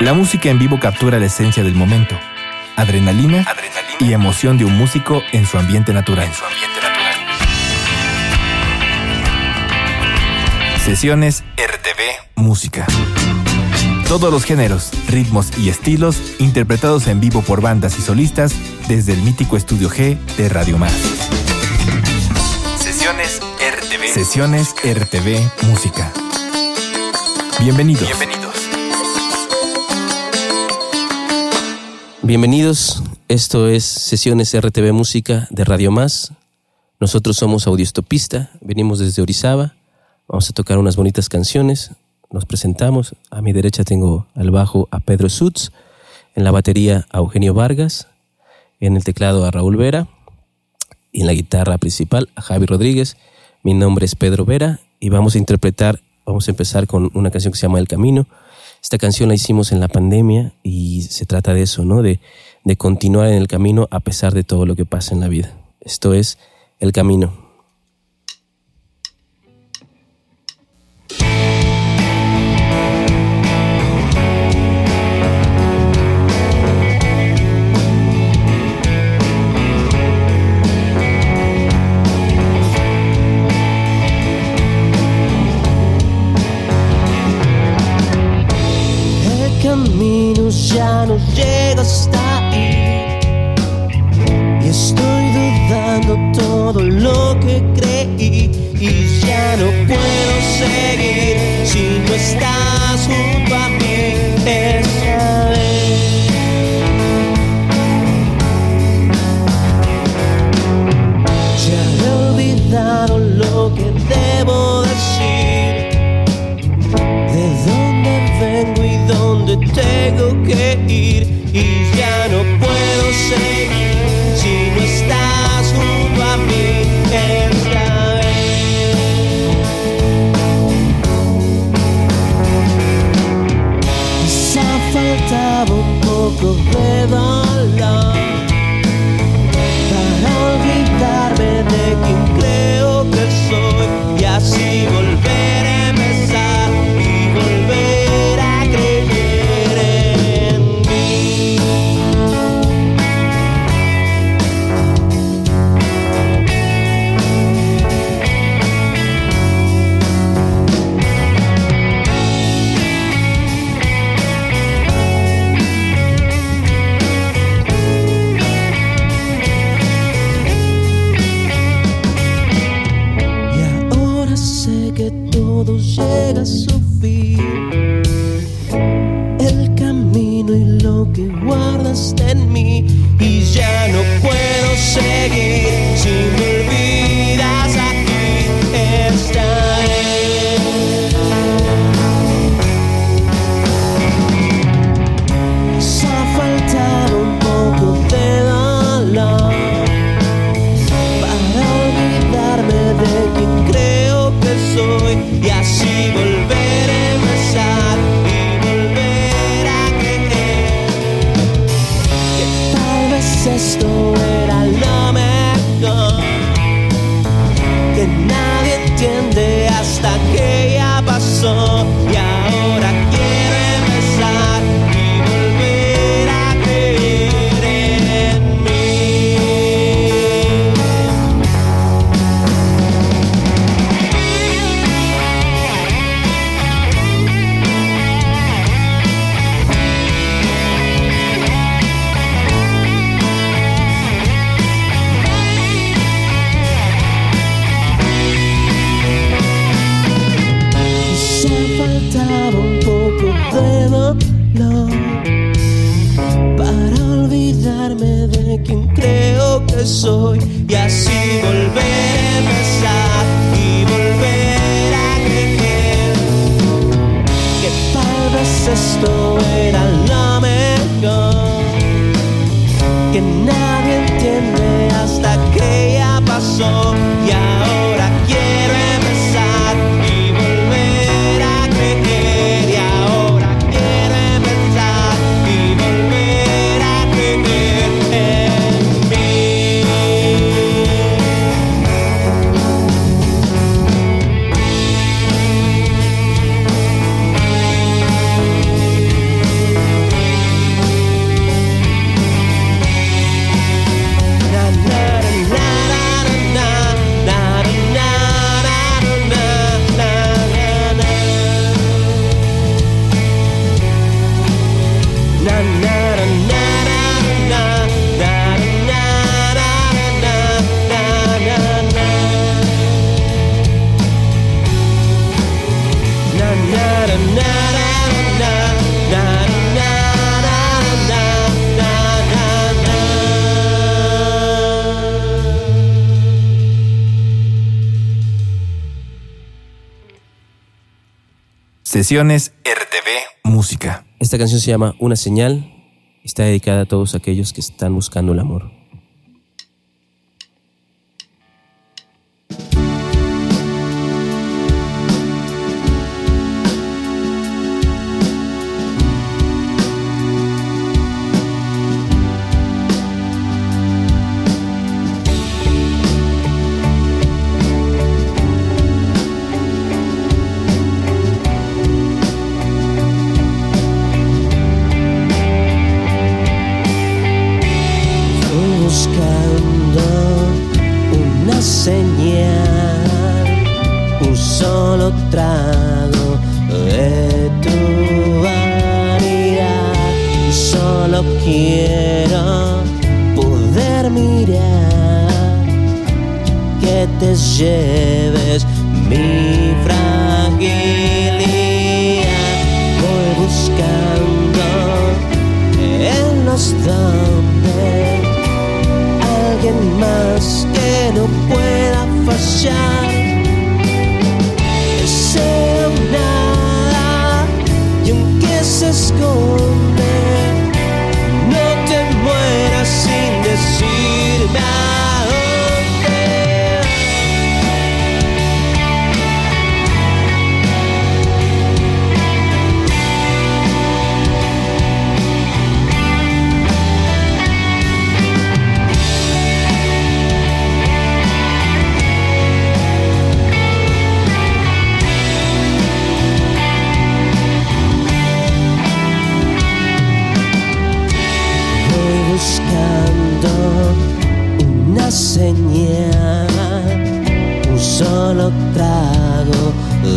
La música en vivo captura la esencia del momento, adrenalina, y emoción de un músico en su ambiente natural. En su ambiente natural. Sesiones RTV Música. Todos los géneros, ritmos y estilos interpretados en vivo por bandas y solistas desde el mítico Estudio G de Radio Más. Sesiones RTV. Sesiones RTV Música. Bienvenidos. Bienvenidos. Bienvenidos, esto es Sesiones RTV Música de Radio Más. Nosotros somos Audiostopista, venimos desde Orizaba, vamos a tocar unas bonitas canciones, nos presentamos, a mi derecha tengo al bajo a Pedro Sutz, en la batería a Eugenio Vargas, en el teclado a Raúl Vera y en la guitarra principal a Javi Rodríguez. Mi nombre es Pedro Vera y vamos a interpretar, vamos a empezar con una canción que se llama El Camino, esta canción la hicimos en la pandemia y se trata de eso, ¿no? De, de continuar en el camino a pesar de todo lo que pasa en la vida. Esto es el camino. caminos ya no llego hasta ahí. Y estoy dudando todo lo que creí. Y ya no puedo seguir si no estás junto a mí esta vez. Ya he olvidado lo que debo tengo que ir y ya no puedo seguir si no estás junto a mí esta vez. Poco de valor para olvidarme de quien creo que soy y así volver lo que guardaste en mí y ya no puedo seguir sin nadie entiende hasta que ya pasó y ahora. Música. Esta canción se llama Una señal. Está dedicada a todos aquellos que están buscando el amor. shine.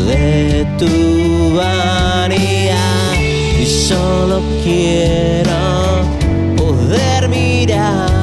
de tu vanidad. Y solo quiero poder mirar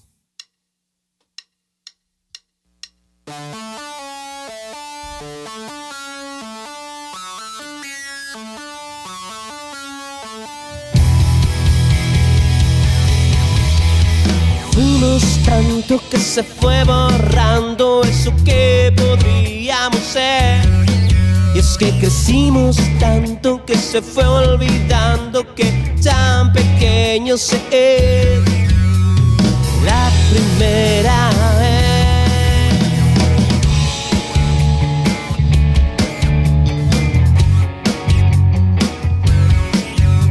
Tanto que se fue borrando eso que podríamos ser. Y es que crecimos tanto que se fue olvidando que tan pequeño es la primera vez.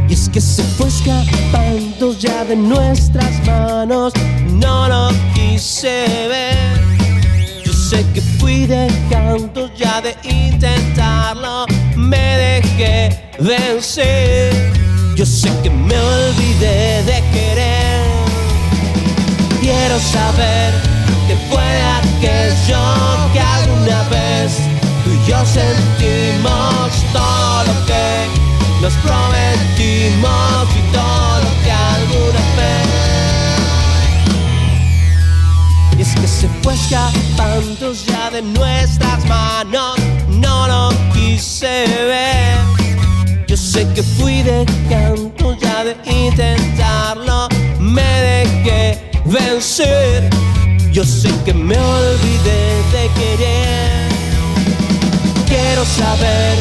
Y es que se fue escapando ya de nuestras manos, no lo quise ver. Yo sé que fui dejando ya de intentarlo, me dejé vencer. Yo sé que me olvidé de querer. Quiero saber qué fue aquello que alguna vez tú y yo sentimos todo lo que nos prometimos y todo lo que alguna vez se fue escapando ya de nuestras manos, no lo quise ver. Yo sé que fui dejando ya de intentarlo, me dejé vencer. Yo sé que me olvidé de querer. Quiero saber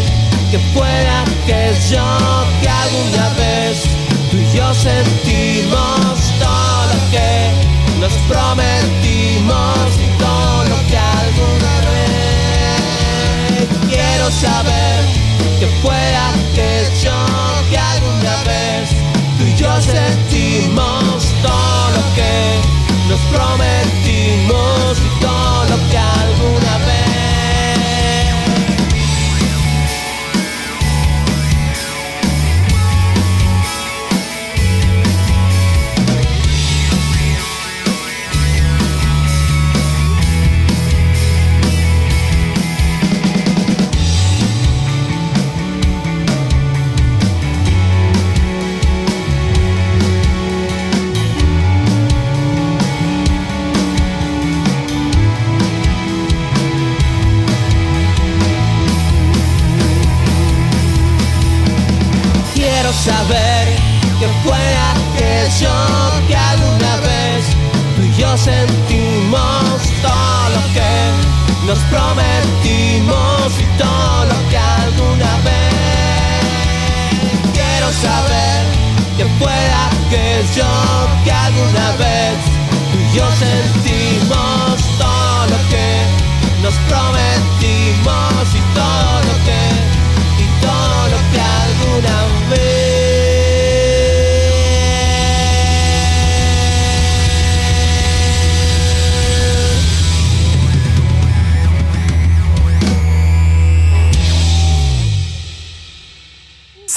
que fue aquello que alguna vez tú y yo sentimos todo lo que nos prometimos todo lo que alguna vez quiero saber que fue aquello que alguna vez tú y yo sentimos todo lo que nos prometimos nos prometimos y todo lo que alguna vez. Quiero saber que fue aquello que alguna vez tú y yo sentimos todo lo que nos prometimos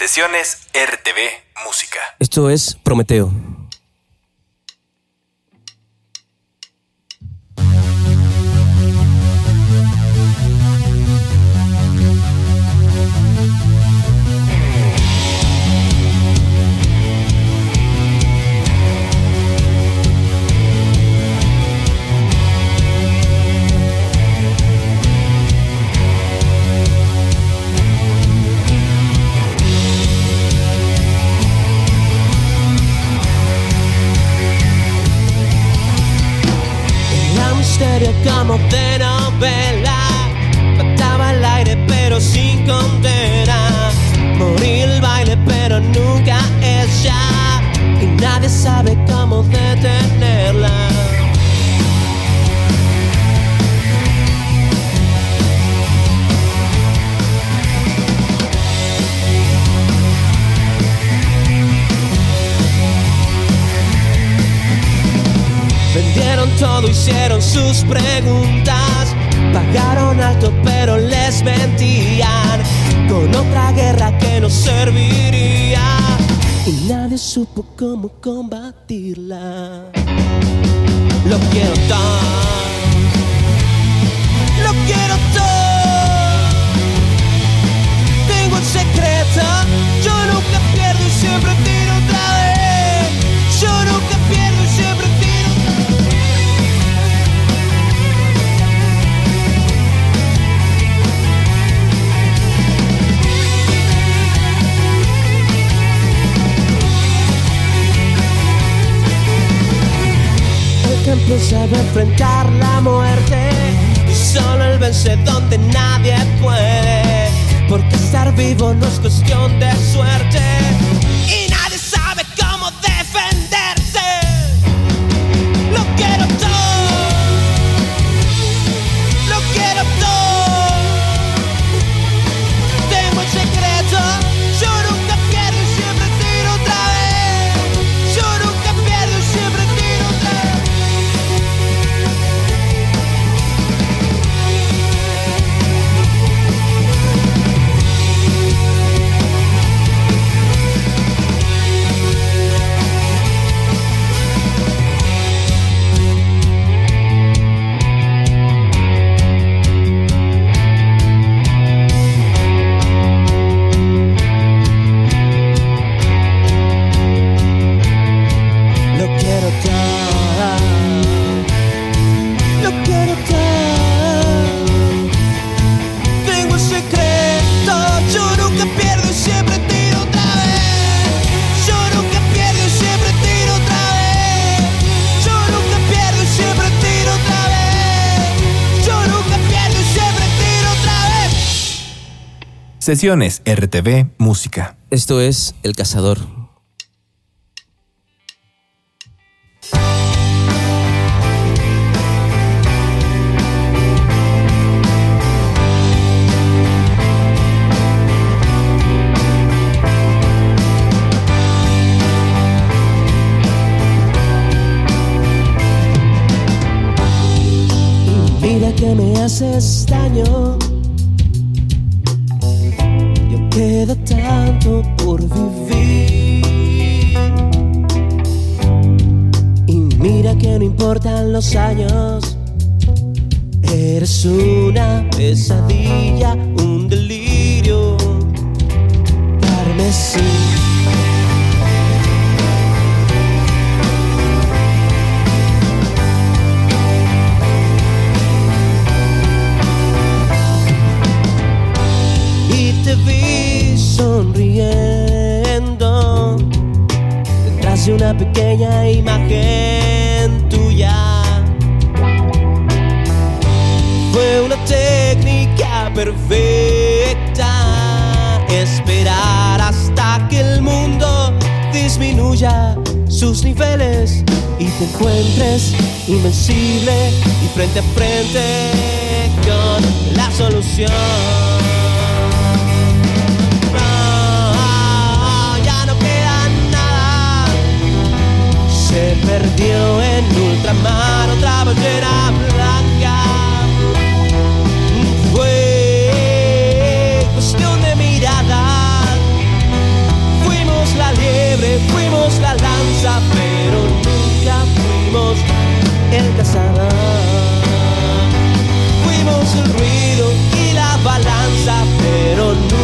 Sesiones RTV Música. Esto es Prometeo. Hicieron sus preguntas. Pagaron alto, pero les mentían. Con otra guerra que no serviría. Y nadie supo cómo combatirla. Lo quiero todo. Lo quiero todo. Tengo el secreto. Yo nunca pierdo y siempre tiro otra vez. Empieza a enfrentar la muerte y solo el vence donde nadie puede. Porque estar vivo no es cuestión de suerte Sesiones RTV Música. Esto es El Cazador. Mira que me haces daño. Por vivir. Y mira que no importan los años. Eres una pesadilla, un delirio. Carmesí. y pequeña imagen tuya. Fue una técnica perfecta esperar hasta que el mundo disminuya sus niveles y te encuentres invencible y frente a frente con la solución. Perdió en ultramar otra ballena blanca. Fue cuestión de mirada. Fuimos la liebre, fuimos la lanza, pero nunca fuimos el cazador. Fuimos el ruido y la balanza, pero nunca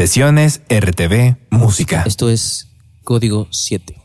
Sesiones RTV Música. Esto es Código 7.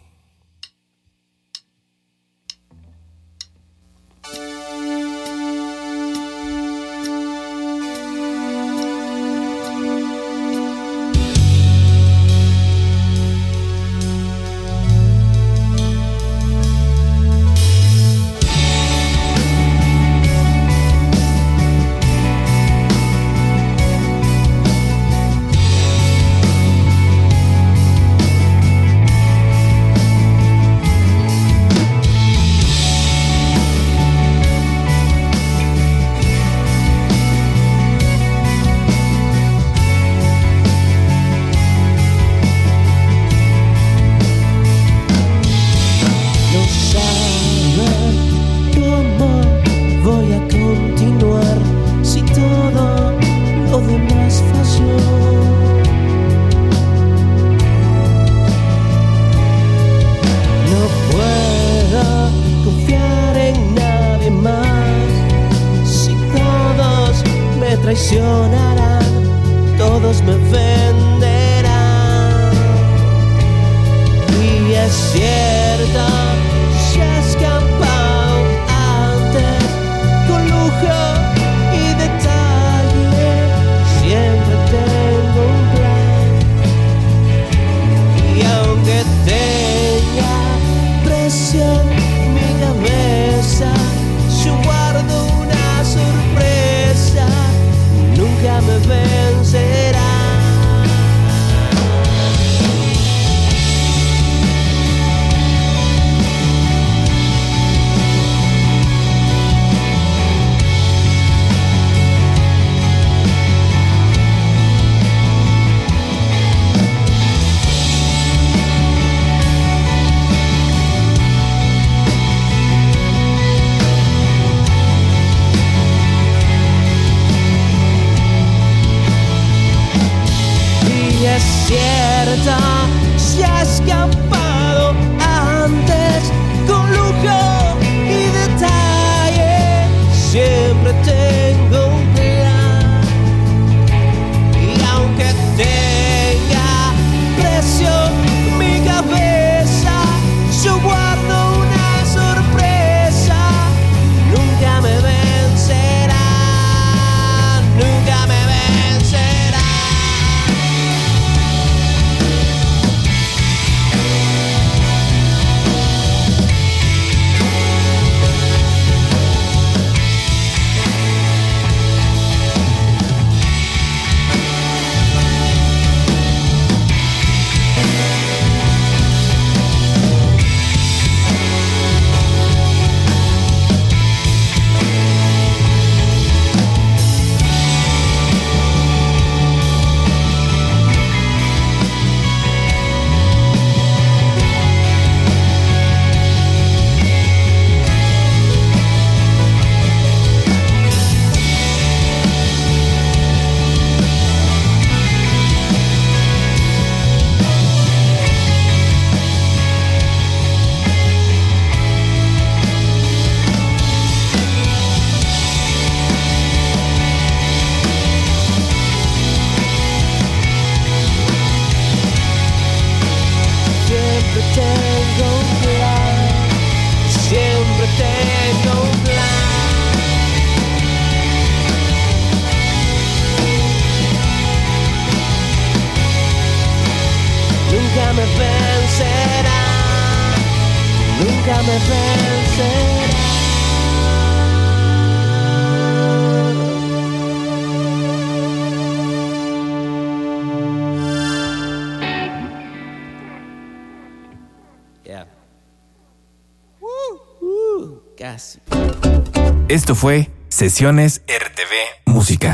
Esto fue Sesiones RTV Música.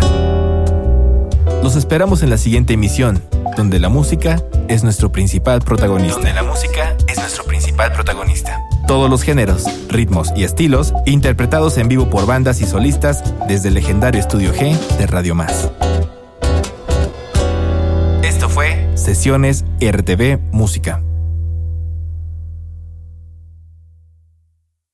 Los esperamos en la siguiente emisión, donde la música es nuestro principal protagonista. Donde la música es nuestro principal protagonista. Todos los géneros, ritmos y estilos interpretados en vivo por bandas y solistas desde el legendario Estudio G de Radio Más. Esto fue Sesiones RTV Música.